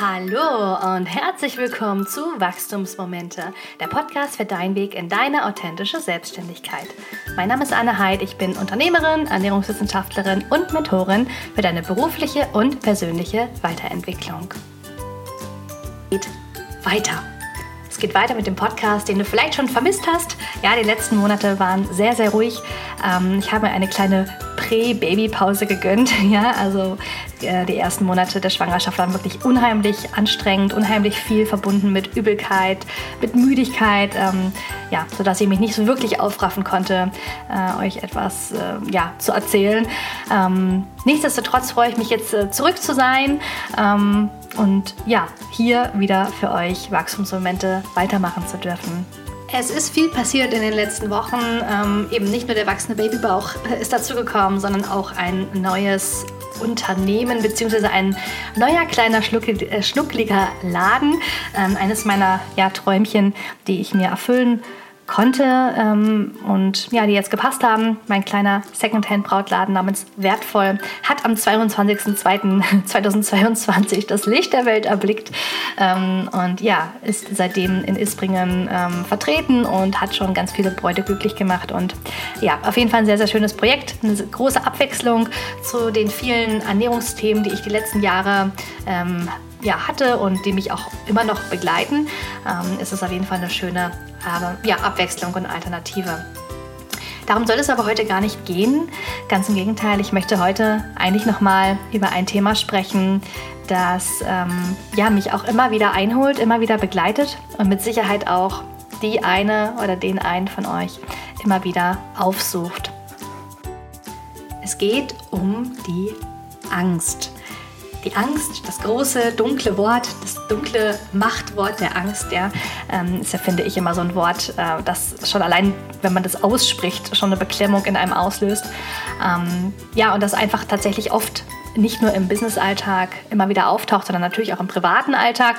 Hallo und herzlich willkommen zu Wachstumsmomente, der Podcast für deinen Weg in deine authentische Selbstständigkeit. Mein Name ist Anne Heid, ich bin Unternehmerin, Ernährungswissenschaftlerin und Mentorin für deine berufliche und persönliche Weiterentwicklung. Geht weiter. Es geht weiter mit dem Podcast, den du vielleicht schon vermisst hast. Ja, die letzten Monate waren sehr, sehr ruhig. Ähm, ich habe mir eine kleine Prä-Baby-Pause gegönnt. Ja, also die ersten Monate der Schwangerschaft waren wirklich unheimlich anstrengend, unheimlich viel verbunden mit Übelkeit, mit Müdigkeit, ähm, ja, sodass ich mich nicht so wirklich aufraffen konnte, äh, euch etwas äh, ja, zu erzählen. Ähm, nichtsdestotrotz freue ich mich jetzt äh, zurück zu sein ähm, und ja, hier wieder für euch Wachstumsmomente weitermachen zu dürfen. Es ist viel passiert in den letzten Wochen. Ähm, eben nicht nur der wachsende Babybauch ist dazugekommen, sondern auch ein neues Unternehmen bzw. ein neuer kleiner äh, schnuckliger Laden. Ähm, eines meiner ja, Träumchen, die ich mir erfüllen konnte ähm, und ja, die jetzt gepasst haben. Mein kleiner Secondhand-Brautladen namens Wertvoll hat am 22.02.2022 das Licht der Welt erblickt ähm, und ja, ist seitdem in Isbringen ähm, vertreten und hat schon ganz viele Bräute glücklich gemacht und ja, auf jeden Fall ein sehr, sehr schönes Projekt, eine große Abwechslung zu den vielen Ernährungsthemen, die ich die letzten Jahre ähm, ja, hatte und die mich auch immer noch begleiten, ähm, ist es auf jeden Fall eine schöne aber, ja, Abwechslung und Alternative. Darum soll es aber heute gar nicht gehen. Ganz im Gegenteil, ich möchte heute eigentlich nochmal über ein Thema sprechen, das ähm, ja, mich auch immer wieder einholt, immer wieder begleitet und mit Sicherheit auch die eine oder den einen von euch immer wieder aufsucht. Es geht um die Angst. Die Angst, das große, dunkle Wort, das dunkle Machtwort der Angst, ja, ähm, ist ja, finde ich, immer so ein Wort, äh, das schon allein, wenn man das ausspricht, schon eine Beklemmung in einem auslöst. Ähm, ja, und das einfach tatsächlich oft nicht nur im Business-Alltag immer wieder auftaucht, sondern natürlich auch im privaten Alltag.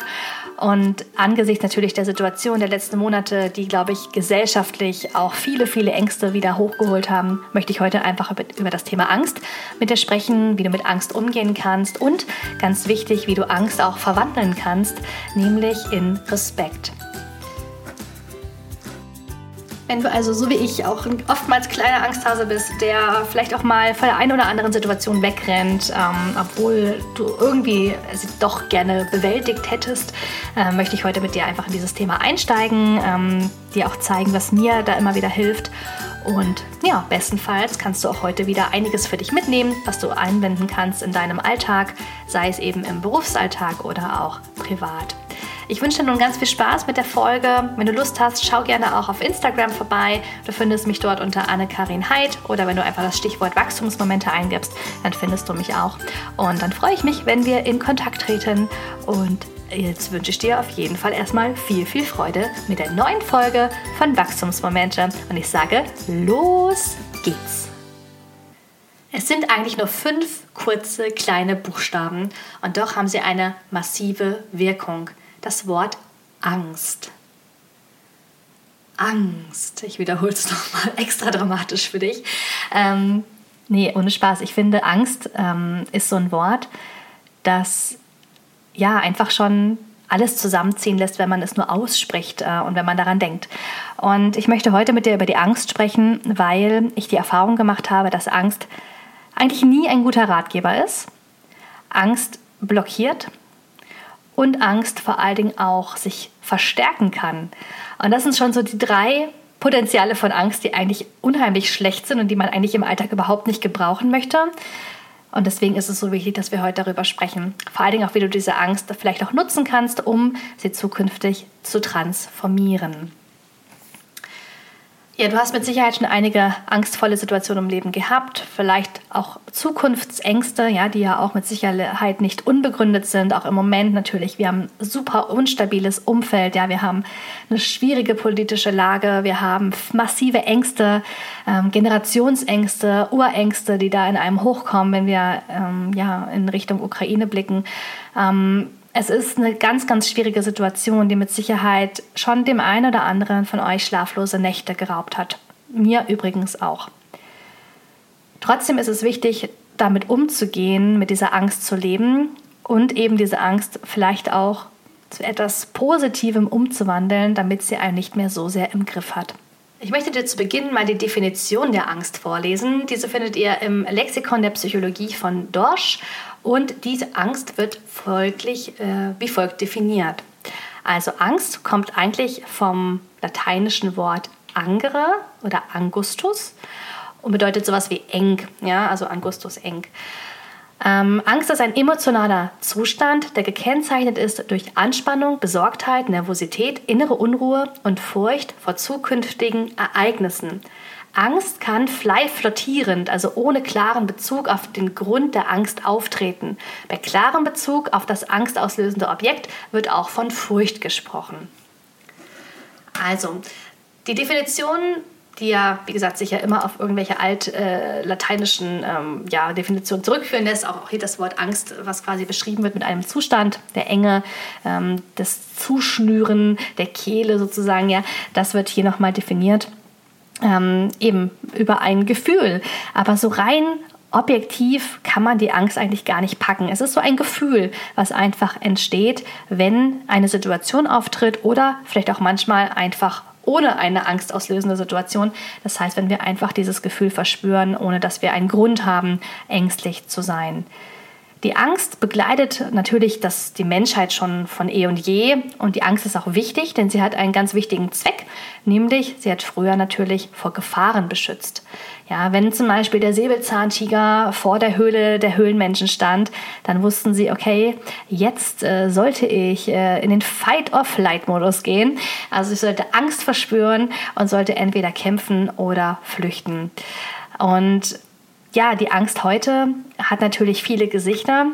Und angesichts natürlich der Situation der letzten Monate, die, glaube ich, gesellschaftlich auch viele, viele Ängste wieder hochgeholt haben, möchte ich heute einfach über das Thema Angst mit dir sprechen, wie du mit Angst umgehen kannst und ganz wichtig, wie du Angst auch verwandeln kannst, nämlich in Respekt. Wenn du also so wie ich auch oftmals kleiner Angsthase bist, der vielleicht auch mal vor der einen oder anderen Situation wegrennt, ähm, obwohl du irgendwie sie doch gerne bewältigt hättest, äh, möchte ich heute mit dir einfach in dieses Thema einsteigen, ähm, dir auch zeigen, was mir da immer wieder hilft. Und ja, bestenfalls kannst du auch heute wieder einiges für dich mitnehmen, was du einwenden kannst in deinem Alltag, sei es eben im Berufsalltag oder auch privat. Ich wünsche dir nun ganz viel Spaß mit der Folge. Wenn du Lust hast, schau gerne auch auf Instagram vorbei. Du findest mich dort unter Anne-Karin Heid oder wenn du einfach das Stichwort Wachstumsmomente eingibst, dann findest du mich auch. Und dann freue ich mich, wenn wir in Kontakt treten. Und jetzt wünsche ich dir auf jeden Fall erstmal viel, viel Freude mit der neuen Folge von Wachstumsmomente. Und ich sage, los geht's! Es sind eigentlich nur fünf kurze kleine Buchstaben und doch haben sie eine massive Wirkung das Wort Angst. Angst. Ich wiederhole es nochmal extra dramatisch für dich. Ähm, nee, ohne Spaß. Ich finde, Angst ähm, ist so ein Wort, das ja einfach schon alles zusammenziehen lässt, wenn man es nur ausspricht äh, und wenn man daran denkt. Und ich möchte heute mit dir über die Angst sprechen, weil ich die Erfahrung gemacht habe, dass Angst eigentlich nie ein guter Ratgeber ist. Angst blockiert, und Angst vor allen Dingen auch sich verstärken kann. Und das sind schon so die drei Potenziale von Angst, die eigentlich unheimlich schlecht sind und die man eigentlich im Alltag überhaupt nicht gebrauchen möchte. Und deswegen ist es so wichtig, dass wir heute darüber sprechen. Vor allen Dingen auch, wie du diese Angst vielleicht auch nutzen kannst, um sie zukünftig zu transformieren. Ja, du hast mit Sicherheit schon einige angstvolle Situationen im Leben gehabt, vielleicht auch Zukunftsängste, ja, die ja auch mit Sicherheit nicht unbegründet sind, auch im Moment natürlich. Wir haben ein super unstabiles Umfeld, ja, wir haben eine schwierige politische Lage, wir haben massive Ängste, ähm, Generationsängste, Urängste, die da in einem hochkommen, wenn wir ähm, ja in Richtung Ukraine blicken. Ähm, es ist eine ganz, ganz schwierige Situation, die mit Sicherheit schon dem einen oder anderen von euch schlaflose Nächte geraubt hat. Mir übrigens auch. Trotzdem ist es wichtig, damit umzugehen, mit dieser Angst zu leben und eben diese Angst vielleicht auch zu etwas Positivem umzuwandeln, damit sie einen nicht mehr so sehr im Griff hat. Ich möchte dir zu Beginn mal die Definition der Angst vorlesen. Diese findet ihr im Lexikon der Psychologie von Dorsch und diese Angst wird folglich äh, wie folgt definiert. Also Angst kommt eigentlich vom lateinischen Wort angere oder angustus und bedeutet sowas wie eng, ja, also angustus eng. Ähm, Angst ist ein emotionaler Zustand, der gekennzeichnet ist durch Anspannung, Besorgtheit, Nervosität, innere Unruhe und Furcht vor zukünftigen Ereignissen. Angst kann frei flottierend, also ohne klaren Bezug auf den Grund der Angst auftreten. Bei klarem Bezug auf das angstauslösende Objekt wird auch von Furcht gesprochen. Also, die Definition die ja, wie gesagt, sich ja immer auf irgendwelche altlateinischen äh, ähm, ja, Definitionen zurückführen lässt. Auch hier das Wort Angst, was quasi beschrieben wird mit einem Zustand der Enge, ähm, das Zuschnüren der Kehle sozusagen, ja, das wird hier nochmal definiert. Ähm, eben über ein Gefühl. Aber so rein objektiv kann man die Angst eigentlich gar nicht packen. Es ist so ein Gefühl, was einfach entsteht, wenn eine Situation auftritt oder vielleicht auch manchmal einfach ohne eine angstauslösende Situation. Das heißt, wenn wir einfach dieses Gefühl verspüren, ohne dass wir einen Grund haben, ängstlich zu sein. Die Angst begleitet natürlich das, die Menschheit schon von eh und je und die Angst ist auch wichtig, denn sie hat einen ganz wichtigen Zweck, nämlich sie hat früher natürlich vor Gefahren beschützt. Ja, wenn zum Beispiel der Säbelzahntiger vor der Höhle der Höhlenmenschen stand, dann wussten sie, okay, jetzt äh, sollte ich äh, in den Fight-of-Flight-Modus gehen. Also ich sollte Angst verspüren und sollte entweder kämpfen oder flüchten. Und ja, die Angst heute hat natürlich viele Gesichter.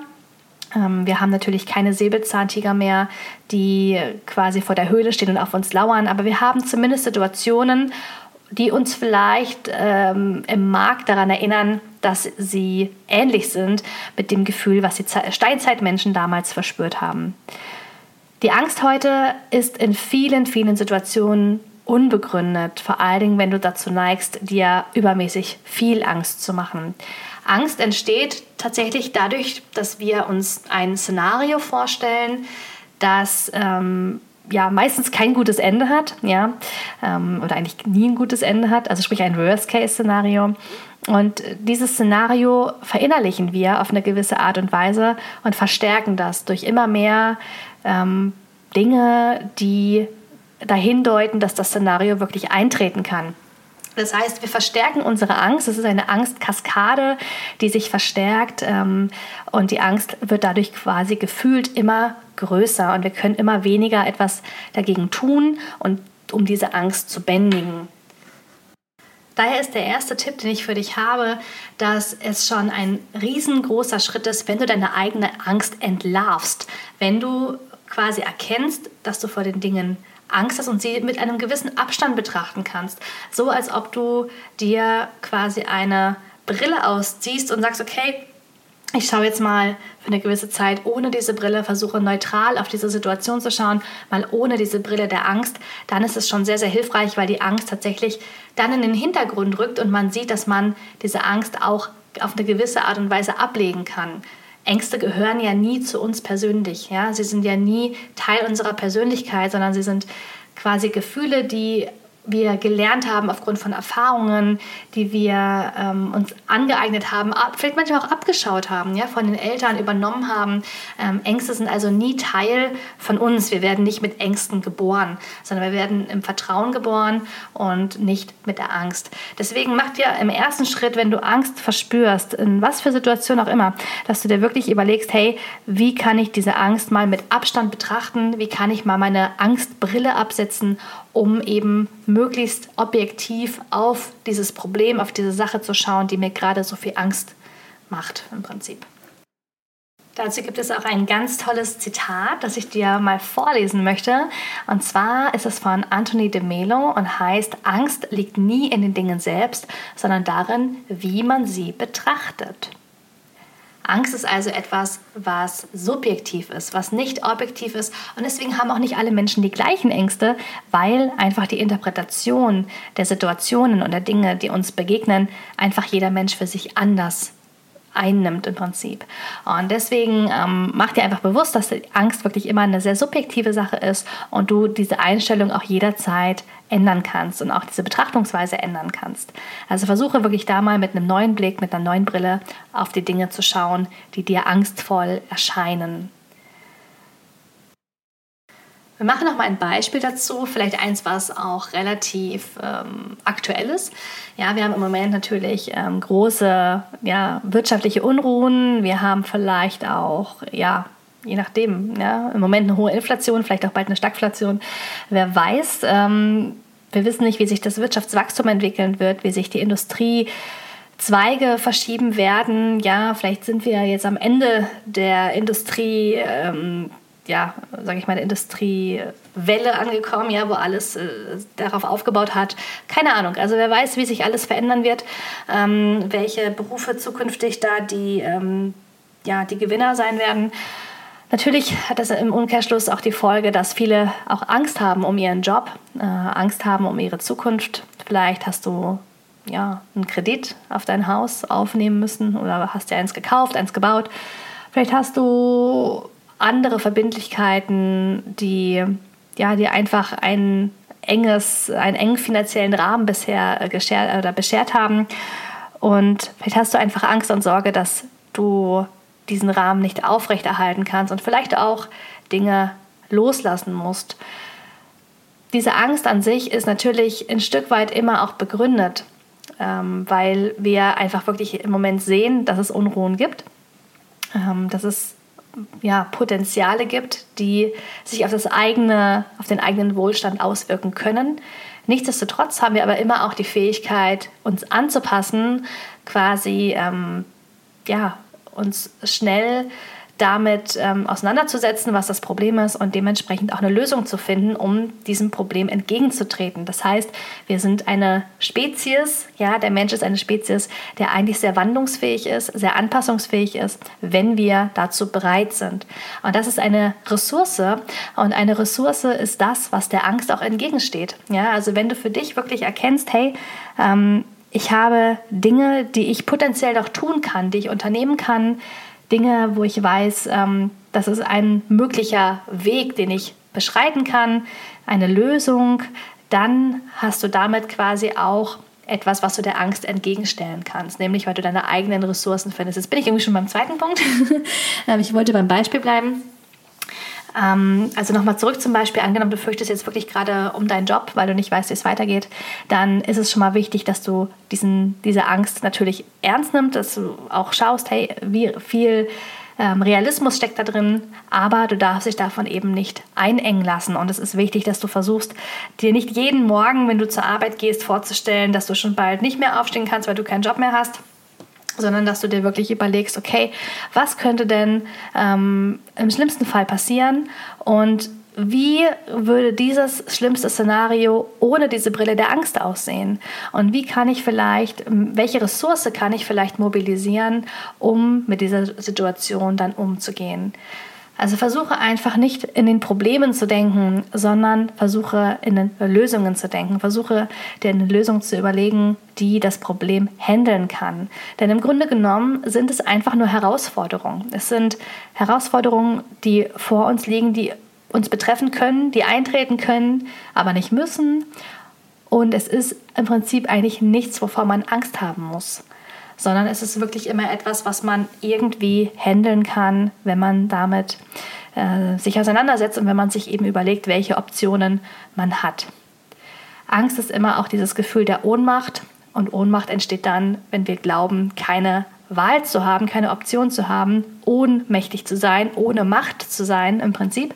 Ähm, wir haben natürlich keine Säbelzahntiger mehr, die quasi vor der Höhle stehen und auf uns lauern, aber wir haben zumindest Situationen, die uns vielleicht ähm, im Markt daran erinnern, dass sie ähnlich sind mit dem Gefühl, was die Steinzeitmenschen damals verspürt haben. Die Angst heute ist in vielen, vielen Situationen unbegründet, vor allen Dingen, wenn du dazu neigst, dir übermäßig viel Angst zu machen. Angst entsteht tatsächlich dadurch, dass wir uns ein Szenario vorstellen, das ähm, ja meistens kein gutes Ende hat, ja, ähm, oder eigentlich nie ein gutes Ende hat, also sprich ein Worst-Case-Szenario. Und dieses Szenario verinnerlichen wir auf eine gewisse Art und Weise und verstärken das durch immer mehr ähm, Dinge, die dahin deuten, dass das Szenario wirklich eintreten kann. Das heißt, wir verstärken unsere Angst. Es ist eine Angstkaskade, die sich verstärkt ähm, und die Angst wird dadurch quasi gefühlt immer größer und wir können immer weniger etwas dagegen tun und um diese Angst zu bändigen. Daher ist der erste Tipp, den ich für dich habe, dass es schon ein riesengroßer Schritt ist, wenn du deine eigene Angst entlarvst, wenn du quasi erkennst, dass du vor den Dingen Angst hast und sie mit einem gewissen Abstand betrachten kannst. So als ob du dir quasi eine Brille ausziehst und sagst, okay, ich schaue jetzt mal für eine gewisse Zeit ohne diese Brille, versuche neutral auf diese Situation zu schauen, mal ohne diese Brille der Angst, dann ist es schon sehr, sehr hilfreich, weil die Angst tatsächlich dann in den Hintergrund rückt und man sieht, dass man diese Angst auch auf eine gewisse Art und Weise ablegen kann. Ängste gehören ja nie zu uns persönlich. Ja? Sie sind ja nie Teil unserer Persönlichkeit, sondern sie sind quasi Gefühle, die wir gelernt haben aufgrund von Erfahrungen, die wir ähm, uns angeeignet haben, ab, vielleicht manchmal auch abgeschaut haben, ja, von den Eltern übernommen haben. Ähm, Ängste sind also nie Teil von uns. Wir werden nicht mit Ängsten geboren, sondern wir werden im Vertrauen geboren und nicht mit der Angst. Deswegen mach dir im ersten Schritt, wenn du Angst verspürst, in was für Situation auch immer, dass du dir wirklich überlegst, hey, wie kann ich diese Angst mal mit Abstand betrachten? Wie kann ich mal meine Angstbrille absetzen um eben möglichst objektiv auf dieses Problem, auf diese Sache zu schauen, die mir gerade so viel Angst macht im Prinzip. Dazu gibt es auch ein ganz tolles Zitat, das ich dir mal vorlesen möchte. Und zwar ist es von Anthony de Melo und heißt, Angst liegt nie in den Dingen selbst, sondern darin, wie man sie betrachtet. Angst ist also etwas, was subjektiv ist, was nicht objektiv ist. Und deswegen haben auch nicht alle Menschen die gleichen Ängste, weil einfach die Interpretation der Situationen und der Dinge, die uns begegnen, einfach jeder Mensch für sich anders einnimmt im Prinzip. Und deswegen ähm, mach dir einfach bewusst, dass die Angst wirklich immer eine sehr subjektive Sache ist und du diese Einstellung auch jederzeit ändern kannst und auch diese Betrachtungsweise ändern kannst. Also versuche wirklich da mal mit einem neuen Blick, mit einer neuen Brille auf die Dinge zu schauen, die dir angstvoll erscheinen. Wir machen noch mal ein Beispiel dazu, vielleicht eins, was auch relativ ähm, aktuell ist. Ja, wir haben im Moment natürlich ähm, große ja, wirtschaftliche Unruhen. Wir haben vielleicht auch, ja, je nachdem, ja, im Moment eine hohe Inflation, vielleicht auch bald eine Stagflation. Wer weiß, ähm, wir wissen nicht, wie sich das Wirtschaftswachstum entwickeln wird, wie sich die Industrie Zweige verschieben werden. Ja, vielleicht sind wir jetzt am Ende der Industrie. Ähm, ja, sage ich mal, Industriewelle angekommen, ja, wo alles äh, darauf aufgebaut hat. Keine Ahnung. Also wer weiß, wie sich alles verändern wird, ähm, welche Berufe zukünftig da die, ähm, ja, die Gewinner sein werden. Natürlich hat das im Umkehrschluss auch die Folge, dass viele auch Angst haben um ihren Job, äh, Angst haben um ihre Zukunft. Vielleicht hast du ja, einen Kredit auf dein Haus aufnehmen müssen oder hast dir eins gekauft, eins gebaut. Vielleicht hast du andere Verbindlichkeiten, die ja, die einfach ein enges, einen engen finanziellen Rahmen bisher äh, geschert, oder beschert haben. Und vielleicht hast du einfach Angst und Sorge, dass du diesen Rahmen nicht aufrechterhalten kannst und vielleicht auch Dinge loslassen musst. Diese Angst an sich ist natürlich ein Stück weit immer auch begründet, ähm, weil wir einfach wirklich im Moment sehen, dass es Unruhen gibt, ähm, dass es ja, Potenziale gibt, die sich auf, das eigene, auf den eigenen Wohlstand auswirken können. Nichtsdestotrotz haben wir aber immer auch die Fähigkeit, uns anzupassen, quasi ähm, ja, uns schnell damit ähm, auseinanderzusetzen, was das Problem ist und dementsprechend auch eine Lösung zu finden, um diesem Problem entgegenzutreten. Das heißt, wir sind eine Spezies, ja, der Mensch ist eine Spezies, der eigentlich sehr wandlungsfähig ist, sehr anpassungsfähig ist, wenn wir dazu bereit sind. Und das ist eine Ressource und eine Ressource ist das, was der Angst auch entgegensteht. Ja, also wenn du für dich wirklich erkennst, hey, ähm, ich habe Dinge, die ich potenziell noch tun kann, die ich unternehmen kann, Dinge, wo ich weiß, ähm, das ist ein möglicher Weg, den ich beschreiten kann, eine Lösung, dann hast du damit quasi auch etwas, was du der Angst entgegenstellen kannst, nämlich weil du deine eigenen Ressourcen findest. Jetzt bin ich irgendwie schon beim zweiten Punkt. Ähm, ich wollte beim Beispiel bleiben. Ähm, also nochmal zurück zum Beispiel, angenommen, du fürchtest jetzt wirklich gerade um deinen Job, weil du nicht weißt, wie es weitergeht, dann ist es schon mal wichtig, dass du diesen, diese Angst natürlich ernst nimmst, dass du auch schaust, hey, wie viel ähm, Realismus steckt da drin, aber du darfst dich davon eben nicht einengen lassen. Und es ist wichtig, dass du versuchst, dir nicht jeden Morgen, wenn du zur Arbeit gehst, vorzustellen, dass du schon bald nicht mehr aufstehen kannst, weil du keinen Job mehr hast sondern dass du dir wirklich überlegst, okay, was könnte denn ähm, im schlimmsten Fall passieren und wie würde dieses schlimmste Szenario ohne diese Brille der Angst aussehen? Und wie kann ich vielleicht, welche Ressource kann ich vielleicht mobilisieren, um mit dieser Situation dann umzugehen? Also versuche einfach nicht in den Problemen zu denken, sondern versuche in den Lösungen zu denken. Versuche dir eine Lösung zu überlegen, die das Problem handeln kann. Denn im Grunde genommen sind es einfach nur Herausforderungen. Es sind Herausforderungen, die vor uns liegen, die uns betreffen können, die eintreten können, aber nicht müssen. Und es ist im Prinzip eigentlich nichts, wovor man Angst haben muss sondern es ist wirklich immer etwas, was man irgendwie handeln kann, wenn man damit äh, sich auseinandersetzt und wenn man sich eben überlegt, welche Optionen man hat. Angst ist immer auch dieses Gefühl der Ohnmacht und Ohnmacht entsteht dann, wenn wir glauben, keine Wahl zu haben, keine Option zu haben, ohnmächtig zu sein, ohne Macht zu sein im Prinzip.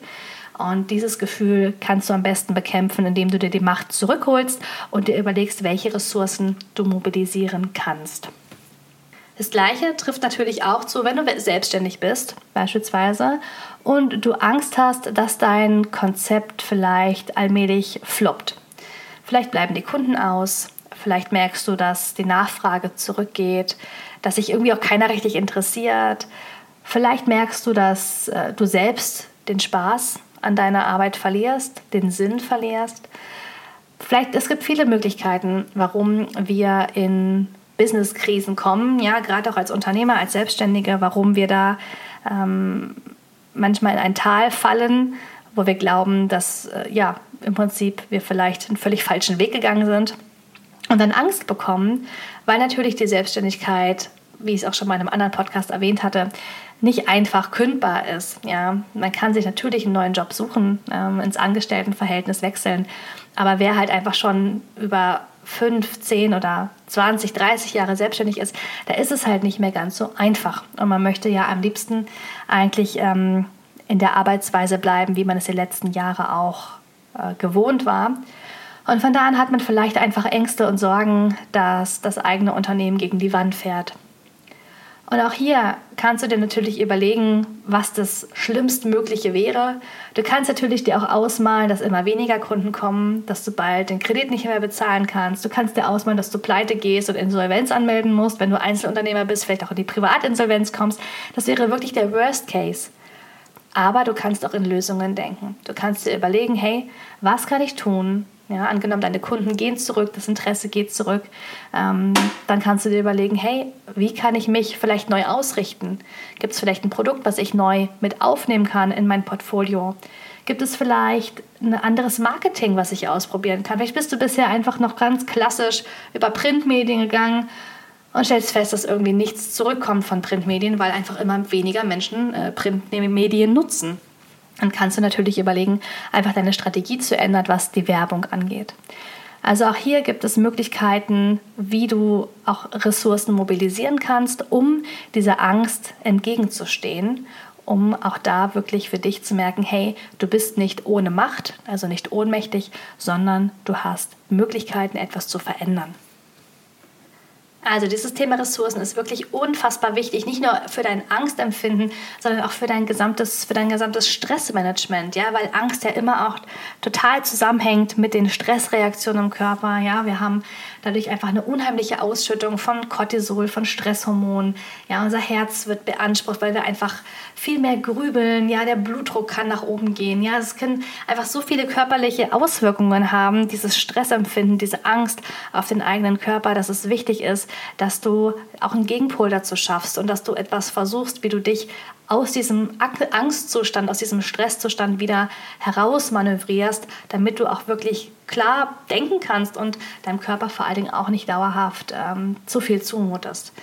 Und dieses Gefühl kannst du am besten bekämpfen, indem du dir die Macht zurückholst und dir überlegst, welche Ressourcen du mobilisieren kannst. Das Gleiche trifft natürlich auch zu, wenn du selbstständig bist, beispielsweise, und du Angst hast, dass dein Konzept vielleicht allmählich floppt. Vielleicht bleiben die Kunden aus, vielleicht merkst du, dass die Nachfrage zurückgeht, dass sich irgendwie auch keiner richtig interessiert. Vielleicht merkst du, dass äh, du selbst den Spaß an deiner Arbeit verlierst, den Sinn verlierst. Vielleicht, es gibt viele Möglichkeiten, warum wir in Business-Krisen kommen, ja, gerade auch als Unternehmer, als Selbstständige, warum wir da ähm, manchmal in ein Tal fallen, wo wir glauben, dass äh, ja im Prinzip wir vielleicht einen völlig falschen Weg gegangen sind und dann Angst bekommen, weil natürlich die Selbstständigkeit, wie ich es auch schon mal in einem anderen Podcast erwähnt hatte, nicht einfach kündbar ist. Ja, man kann sich natürlich einen neuen Job suchen, ähm, ins Angestelltenverhältnis wechseln, aber wer halt einfach schon über 5, 10 oder 20, 30 Jahre selbstständig ist, da ist es halt nicht mehr ganz so einfach. Und man möchte ja am liebsten eigentlich ähm, in der Arbeitsweise bleiben, wie man es die letzten Jahre auch äh, gewohnt war. Und von da an hat man vielleicht einfach Ängste und Sorgen, dass das eigene Unternehmen gegen die Wand fährt. Und auch hier kannst du dir natürlich überlegen, was das Schlimmstmögliche wäre. Du kannst natürlich dir auch ausmalen, dass immer weniger Kunden kommen, dass du bald den Kredit nicht mehr bezahlen kannst. Du kannst dir ausmalen, dass du pleite gehst und Insolvenz anmelden musst, wenn du Einzelunternehmer bist, vielleicht auch in die Privatinsolvenz kommst. Das wäre wirklich der Worst Case. Aber du kannst auch in Lösungen denken. Du kannst dir überlegen, hey, was kann ich tun, ja, angenommen, deine Kunden gehen zurück, das Interesse geht zurück, ähm, dann kannst du dir überlegen, hey, wie kann ich mich vielleicht neu ausrichten? Gibt es vielleicht ein Produkt, was ich neu mit aufnehmen kann in mein Portfolio? Gibt es vielleicht ein anderes Marketing, was ich ausprobieren kann? Vielleicht bist du bisher einfach noch ganz klassisch über Printmedien gegangen und stellst fest, dass irgendwie nichts zurückkommt von Printmedien, weil einfach immer weniger Menschen äh, Printmedien nutzen dann kannst du natürlich überlegen, einfach deine Strategie zu ändern, was die Werbung angeht. Also auch hier gibt es Möglichkeiten, wie du auch Ressourcen mobilisieren kannst, um dieser Angst entgegenzustehen, um auch da wirklich für dich zu merken, hey, du bist nicht ohne Macht, also nicht ohnmächtig, sondern du hast Möglichkeiten, etwas zu verändern. Also dieses Thema Ressourcen ist wirklich unfassbar wichtig, nicht nur für dein Angstempfinden, sondern auch für dein gesamtes, für dein gesamtes Stressmanagement, ja, weil Angst ja immer auch total zusammenhängt mit den Stressreaktionen im Körper, ja. Wir haben dadurch einfach eine unheimliche Ausschüttung von Cortisol, von Stresshormonen, ja, unser Herz wird beansprucht, weil wir einfach viel mehr grübeln, ja, der Blutdruck kann nach oben gehen, ja, es können einfach so viele körperliche Auswirkungen haben, dieses Stressempfinden, diese Angst auf den eigenen Körper, dass es wichtig ist, dass du auch einen Gegenpol dazu schaffst und dass du etwas versuchst, wie du dich aus diesem Angstzustand, aus diesem Stresszustand wieder herausmanövrierst, damit du auch wirklich klar denken kannst und deinem Körper vor allen Dingen auch nicht dauerhaft ähm, zu viel zumutest.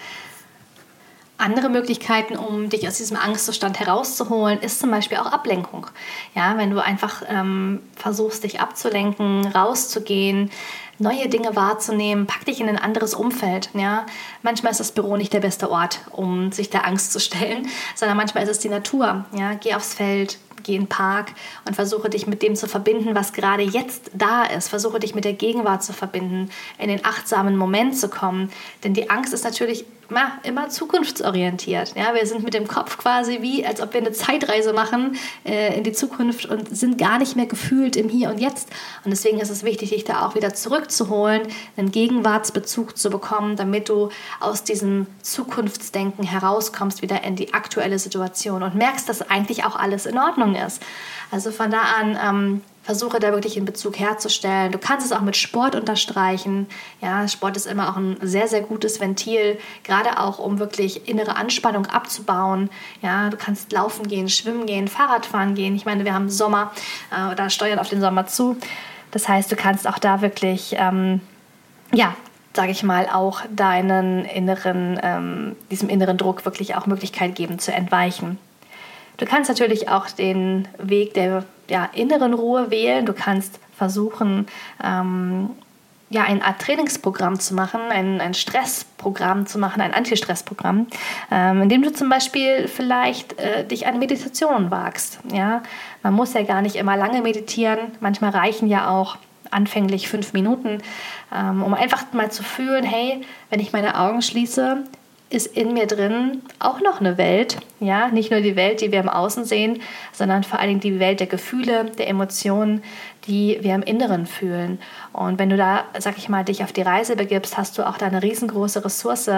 Andere Möglichkeiten, um dich aus diesem Angstzustand herauszuholen, ist zum Beispiel auch Ablenkung. Ja, wenn du einfach ähm, versuchst, dich abzulenken, rauszugehen, neue Dinge wahrzunehmen, pack dich in ein anderes Umfeld. Ja? Manchmal ist das Büro nicht der beste Ort, um sich der Angst zu stellen, sondern manchmal ist es die Natur. Ja? Geh aufs Feld, geh in den Park und versuche dich mit dem zu verbinden, was gerade jetzt da ist. Versuche dich mit der Gegenwart zu verbinden, in den achtsamen Moment zu kommen. Denn die Angst ist natürlich ja, immer zukunftsorientiert. Ja, wir sind mit dem Kopf quasi wie, als ob wir eine Zeitreise machen äh, in die Zukunft und sind gar nicht mehr gefühlt im Hier und Jetzt. Und deswegen ist es wichtig, dich da auch wieder zurückzuholen, einen Gegenwartsbezug zu bekommen, damit du aus diesem Zukunftsdenken herauskommst, wieder in die aktuelle Situation und merkst, dass eigentlich auch alles in Ordnung ist. Also von da an ähm, versuche da wirklich einen Bezug herzustellen. Du kannst es auch mit Sport unterstreichen. Ja, Sport ist immer auch ein sehr, sehr gutes Ventil, gerade auch um wirklich innere Anspannung abzubauen. Ja, du kannst laufen gehen, schwimmen gehen, Fahrradfahren gehen. Ich meine, wir haben Sommer äh, oder steuern auf den Sommer zu. Das heißt, du kannst auch da wirklich, ähm, ja, sage ich mal, auch deinen inneren, ähm, diesem inneren Druck wirklich auch Möglichkeit geben zu entweichen. Du kannst natürlich auch den Weg der ja, inneren Ruhe wählen. Du kannst versuchen, ähm, ja, eine Art Trainingsprogramm zu machen, ein, ein Stressprogramm zu machen, ein Antistressprogramm, ähm, indem du zum Beispiel vielleicht äh, dich an Meditation wagst. Ja? Man muss ja gar nicht immer lange meditieren, manchmal reichen ja auch anfänglich fünf Minuten, ähm, um einfach mal zu fühlen, hey, wenn ich meine Augen schließe, ist in mir drin auch noch eine Welt. Ja, nicht nur die Welt, die wir im Außen sehen, sondern vor allen Dingen die Welt der Gefühle, der Emotionen, die wir im Inneren fühlen. Und wenn du da, sag ich mal, dich auf die Reise begibst, hast du auch da eine riesengroße Ressource,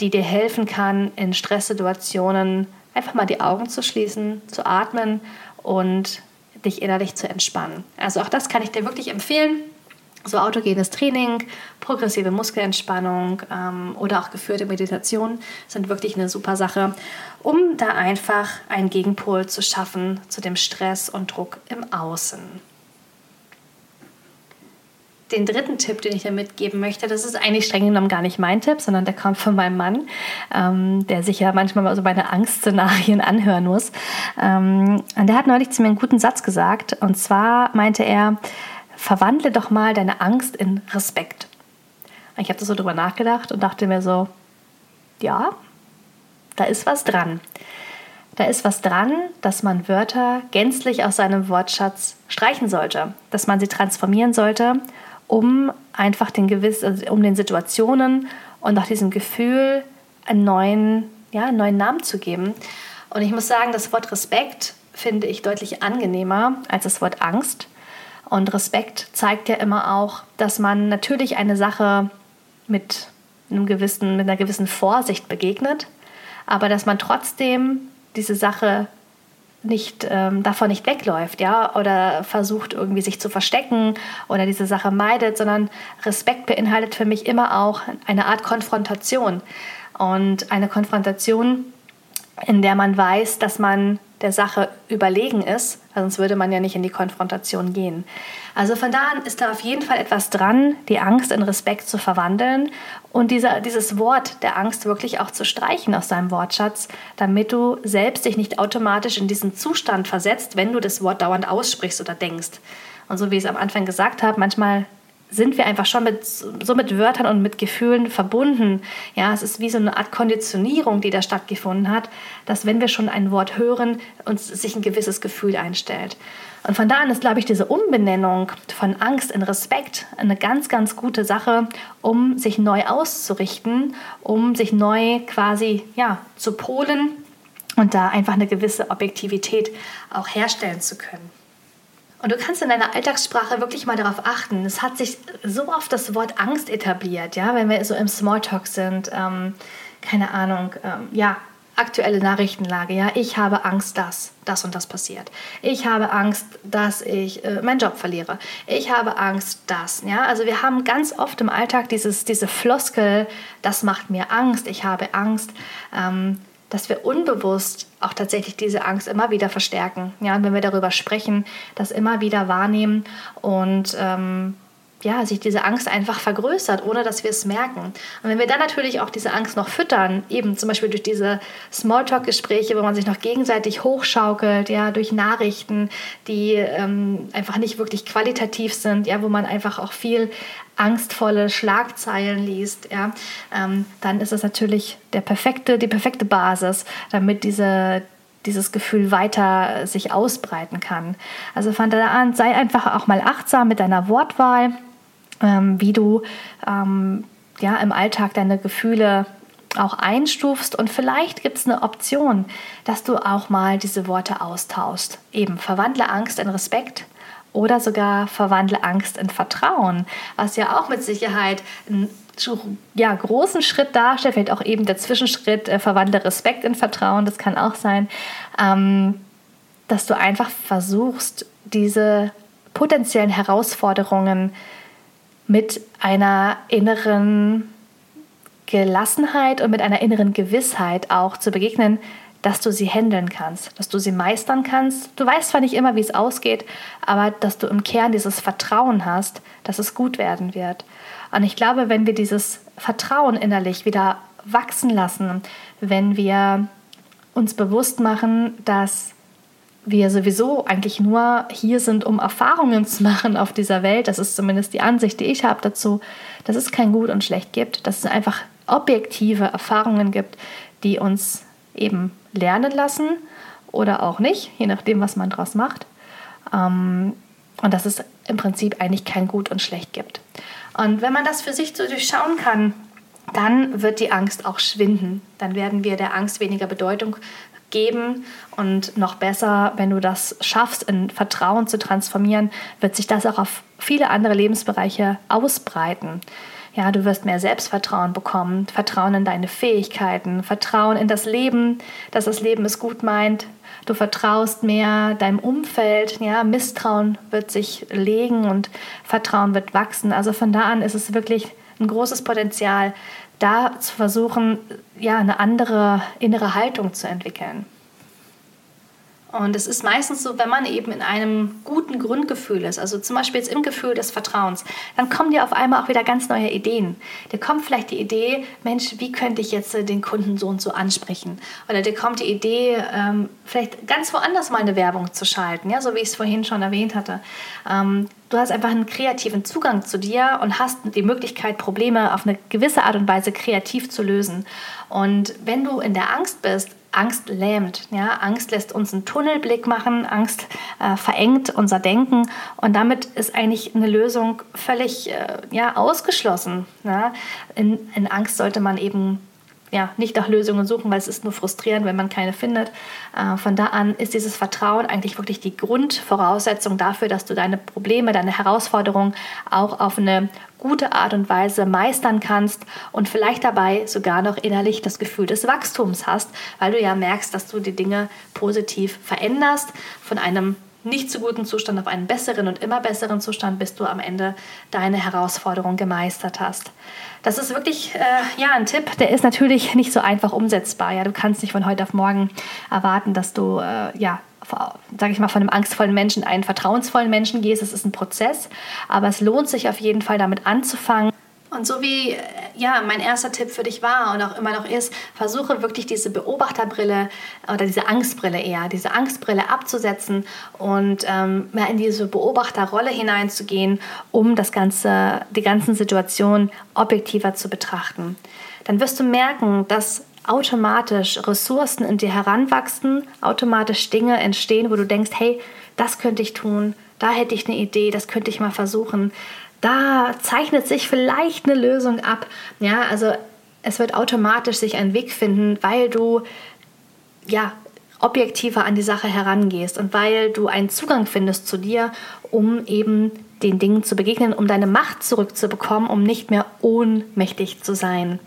die dir helfen kann, in Stresssituationen einfach mal die Augen zu schließen, zu atmen und dich innerlich zu entspannen. Also auch das kann ich dir wirklich empfehlen So autogenes Training, progressive Muskelentspannung ähm, oder auch geführte Meditation sind wirklich eine super Sache, um da einfach einen Gegenpol zu schaffen zu dem Stress und Druck im Außen. Den dritten Tipp, den ich dir mitgeben möchte, das ist eigentlich streng genommen gar nicht mein Tipp, sondern der kommt von meinem Mann, ähm, der sich ja manchmal mal so meine Angstszenarien anhören muss. Ähm, und der hat neulich zu mir einen guten Satz gesagt. Und zwar meinte er, verwandle doch mal deine Angst in Respekt. Ich habe das so drüber nachgedacht und dachte mir so, ja, da ist was dran. Da ist was dran, dass man Wörter gänzlich aus seinem Wortschatz streichen sollte, dass man sie transformieren sollte, um einfach den gewiss, also um den Situationen und auch diesem Gefühl einen neuen, ja, einen neuen Namen zu geben. Und ich muss sagen, das Wort Respekt finde ich deutlich angenehmer als das Wort Angst. Und Respekt zeigt ja immer auch, dass man natürlich eine Sache mit, einem gewissen, mit einer gewissen Vorsicht begegnet, aber dass man trotzdem diese Sache nicht ähm, davon nicht wegläuft, ja, oder versucht irgendwie sich zu verstecken oder diese Sache meidet, sondern Respekt beinhaltet für mich immer auch eine Art Konfrontation. Und eine Konfrontation, in der man weiß, dass man der Sache überlegen ist, sonst würde man ja nicht in die Konfrontation gehen. Also von da an ist da auf jeden Fall etwas dran, die Angst in Respekt zu verwandeln und dieser, dieses Wort der Angst wirklich auch zu streichen aus deinem Wortschatz, damit du selbst dich nicht automatisch in diesen Zustand versetzt, wenn du das Wort dauernd aussprichst oder denkst. Und so wie ich es am Anfang gesagt habe, manchmal sind wir einfach schon mit, so mit Wörtern und mit Gefühlen verbunden. Ja, es ist wie so eine Art Konditionierung, die da stattgefunden hat, dass wenn wir schon ein Wort hören, uns sich ein gewisses Gefühl einstellt. Und von da an ist, glaube ich, diese Umbenennung von Angst in Respekt eine ganz, ganz gute Sache, um sich neu auszurichten, um sich neu quasi ja, zu polen und da einfach eine gewisse Objektivität auch herstellen zu können. Und du kannst in deiner Alltagssprache wirklich mal darauf achten. Es hat sich so oft das Wort Angst etabliert, ja, wenn wir so im Smalltalk sind. Ähm, keine Ahnung, ähm, ja, aktuelle Nachrichtenlage, ja, ich habe Angst, dass das und das passiert. Ich habe Angst, dass ich äh, meinen Job verliere. Ich habe Angst, dass, ja, also wir haben ganz oft im Alltag dieses, diese Floskel, das macht mir Angst, ich habe Angst. Ähm, dass wir unbewusst auch tatsächlich diese Angst immer wieder verstärken. Ja, und wenn wir darüber sprechen, das immer wieder wahrnehmen und ähm, ja, sich diese Angst einfach vergrößert, ohne dass wir es merken. Und wenn wir dann natürlich auch diese Angst noch füttern, eben zum Beispiel durch diese Smalltalk-Gespräche, wo man sich noch gegenseitig hochschaukelt, ja, durch Nachrichten, die ähm, einfach nicht wirklich qualitativ sind, ja, wo man einfach auch viel angstvolle Schlagzeilen liest, ja, ähm, dann ist es natürlich der perfekte, die perfekte Basis, damit diese, dieses Gefühl weiter sich ausbreiten kann. Also von da an sei einfach auch mal achtsam mit deiner Wortwahl ähm, wie du ähm, ja, im Alltag deine Gefühle auch einstufst und vielleicht gibt es eine Option, dass du auch mal diese Worte austauschst. Eben verwandle Angst in Respekt oder sogar verwandle Angst in Vertrauen, was ja auch mit Sicherheit einen ja, großen Schritt darstellt, vielleicht auch eben der Zwischenschritt, äh, verwandle Respekt in Vertrauen, das kann auch sein, ähm, dass du einfach versuchst, diese potenziellen Herausforderungen mit einer inneren Gelassenheit und mit einer inneren Gewissheit auch zu begegnen, dass du sie handeln kannst, dass du sie meistern kannst. Du weißt zwar nicht immer, wie es ausgeht, aber dass du im Kern dieses Vertrauen hast, dass es gut werden wird. Und ich glaube, wenn wir dieses Vertrauen innerlich wieder wachsen lassen, wenn wir uns bewusst machen, dass wir sowieso eigentlich nur hier sind, um Erfahrungen zu machen auf dieser Welt. Das ist zumindest die Ansicht, die ich habe dazu, dass es kein Gut und Schlecht gibt, dass es einfach objektive Erfahrungen gibt, die uns eben lernen lassen oder auch nicht, je nachdem, was man daraus macht. Ähm, und dass es im Prinzip eigentlich kein Gut und Schlecht gibt. Und wenn man das für sich so durchschauen kann, dann wird die Angst auch schwinden. Dann werden wir der Angst weniger Bedeutung geben und noch besser, wenn du das schaffst, in Vertrauen zu transformieren, wird sich das auch auf viele andere Lebensbereiche ausbreiten. Ja, du wirst mehr Selbstvertrauen bekommen, Vertrauen in deine Fähigkeiten, Vertrauen in das Leben, dass das Leben es gut meint. Du vertraust mehr deinem Umfeld, ja, Misstrauen wird sich legen und Vertrauen wird wachsen. Also von da an ist es wirklich ein großes Potenzial, da zu versuchen, ja, eine andere innere Haltung zu entwickeln. Und es ist meistens so, wenn man eben in einem guten Grundgefühl ist, also zum Beispiel jetzt im Gefühl des Vertrauens, dann kommen dir auf einmal auch wieder ganz neue Ideen. Dir kommt vielleicht die Idee, Mensch, wie könnte ich jetzt äh, den Kunden so und so ansprechen? Oder dir kommt die Idee, ähm, vielleicht ganz woanders mal eine Werbung zu schalten, ja, so wie ich es vorhin schon erwähnt hatte. Ähm, du hast einfach einen kreativen Zugang zu dir und hast die Möglichkeit, Probleme auf eine gewisse Art und Weise kreativ zu lösen. Und wenn du in der Angst bist, Angst lähmt. Ja? Angst lässt uns einen Tunnelblick machen, Angst äh, verengt unser Denken und damit ist eigentlich eine Lösung völlig äh, ja, ausgeschlossen. Ja? In, in Angst sollte man eben ja, nicht nach Lösungen suchen, weil es ist nur frustrierend, wenn man keine findet. Äh, von da an ist dieses Vertrauen eigentlich wirklich die Grundvoraussetzung dafür, dass du deine Probleme, deine Herausforderungen auch auf eine gute Art und Weise meistern kannst und vielleicht dabei sogar noch innerlich das Gefühl des Wachstums hast, weil du ja merkst, dass du die Dinge positiv veränderst von einem nicht so guten Zustand auf einen besseren und immer besseren Zustand, bis du am Ende deine Herausforderung gemeistert hast. Das ist wirklich äh, ja ein Tipp, der ist natürlich nicht so einfach umsetzbar. Ja, du kannst nicht von heute auf morgen erwarten, dass du äh, ja sage ich mal, von einem angstvollen Menschen einen vertrauensvollen Menschen gehst. Es ist ein Prozess, aber es lohnt sich auf jeden Fall damit anzufangen. Und so wie äh, ja mein erster Tipp für dich war und auch immer noch ist, versuche wirklich diese Beobachterbrille oder diese Angstbrille eher, diese Angstbrille abzusetzen und ähm, mehr in diese Beobachterrolle hineinzugehen, um das ganze, die ganzen Situationen objektiver zu betrachten. Dann wirst du merken, dass automatisch Ressourcen in dir heranwachsen, automatisch Dinge entstehen, wo du denkst, hey, das könnte ich tun, da hätte ich eine Idee, das könnte ich mal versuchen da zeichnet sich vielleicht eine Lösung ab. Ja, also es wird automatisch sich ein Weg finden, weil du ja objektiver an die Sache herangehst und weil du einen Zugang findest zu dir, um eben den Dingen zu begegnen, um deine Macht zurückzubekommen, um nicht mehr ohnmächtig zu sein.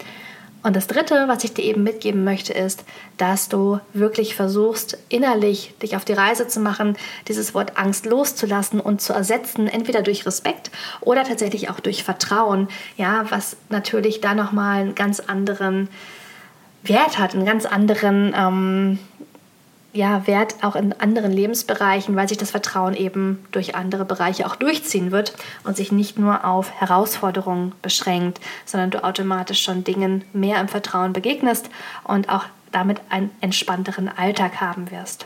Und das Dritte, was ich dir eben mitgeben möchte, ist, dass du wirklich versuchst, innerlich dich auf die Reise zu machen, dieses Wort Angst loszulassen und zu ersetzen, entweder durch Respekt oder tatsächlich auch durch Vertrauen, ja, was natürlich da nochmal einen ganz anderen Wert hat, einen ganz anderen ähm, ja, Wert auch in anderen Lebensbereichen, weil sich das Vertrauen eben durch andere Bereiche auch durchziehen wird und sich nicht nur auf Herausforderungen beschränkt, sondern du automatisch schon Dingen mehr im Vertrauen begegnest und auch damit einen entspannteren Alltag haben wirst.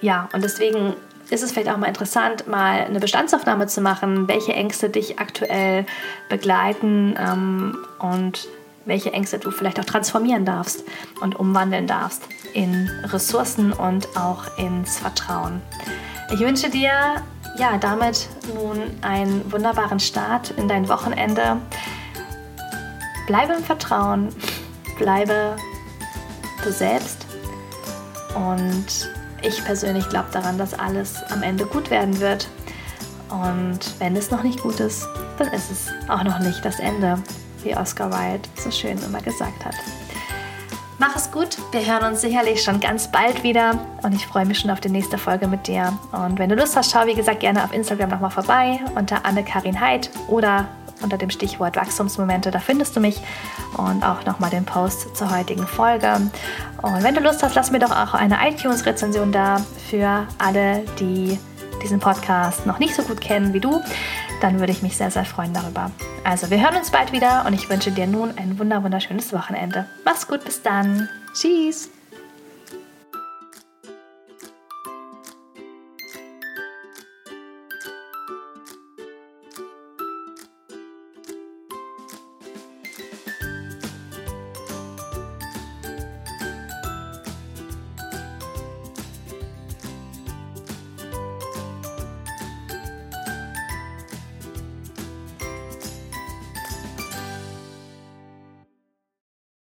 Ja, und deswegen ist es vielleicht auch mal interessant, mal eine Bestandsaufnahme zu machen, welche Ängste dich aktuell begleiten ähm, und welche Ängste du vielleicht auch transformieren darfst und umwandeln darfst in Ressourcen und auch ins Vertrauen. Ich wünsche dir ja damit nun einen wunderbaren Start in dein Wochenende. Bleibe im Vertrauen, bleibe du selbst und ich persönlich glaube daran, dass alles am Ende gut werden wird. Und wenn es noch nicht gut ist, dann ist es auch noch nicht das Ende wie Oscar Wilde so schön immer gesagt hat. Mach es gut, wir hören uns sicherlich schon ganz bald wieder und ich freue mich schon auf die nächste Folge mit dir. Und wenn du Lust hast, schau wie gesagt gerne auf Instagram nochmal vorbei unter Anne-Karin Heid oder unter dem Stichwort Wachstumsmomente, da findest du mich und auch nochmal den Post zur heutigen Folge. Und wenn du Lust hast, lass mir doch auch eine iTunes-Rezension da für alle, die diesen Podcast noch nicht so gut kennen wie du dann würde ich mich sehr, sehr freuen darüber. Also, wir hören uns bald wieder und ich wünsche dir nun ein wunderschönes Wochenende. Mach's gut, bis dann. Tschüss.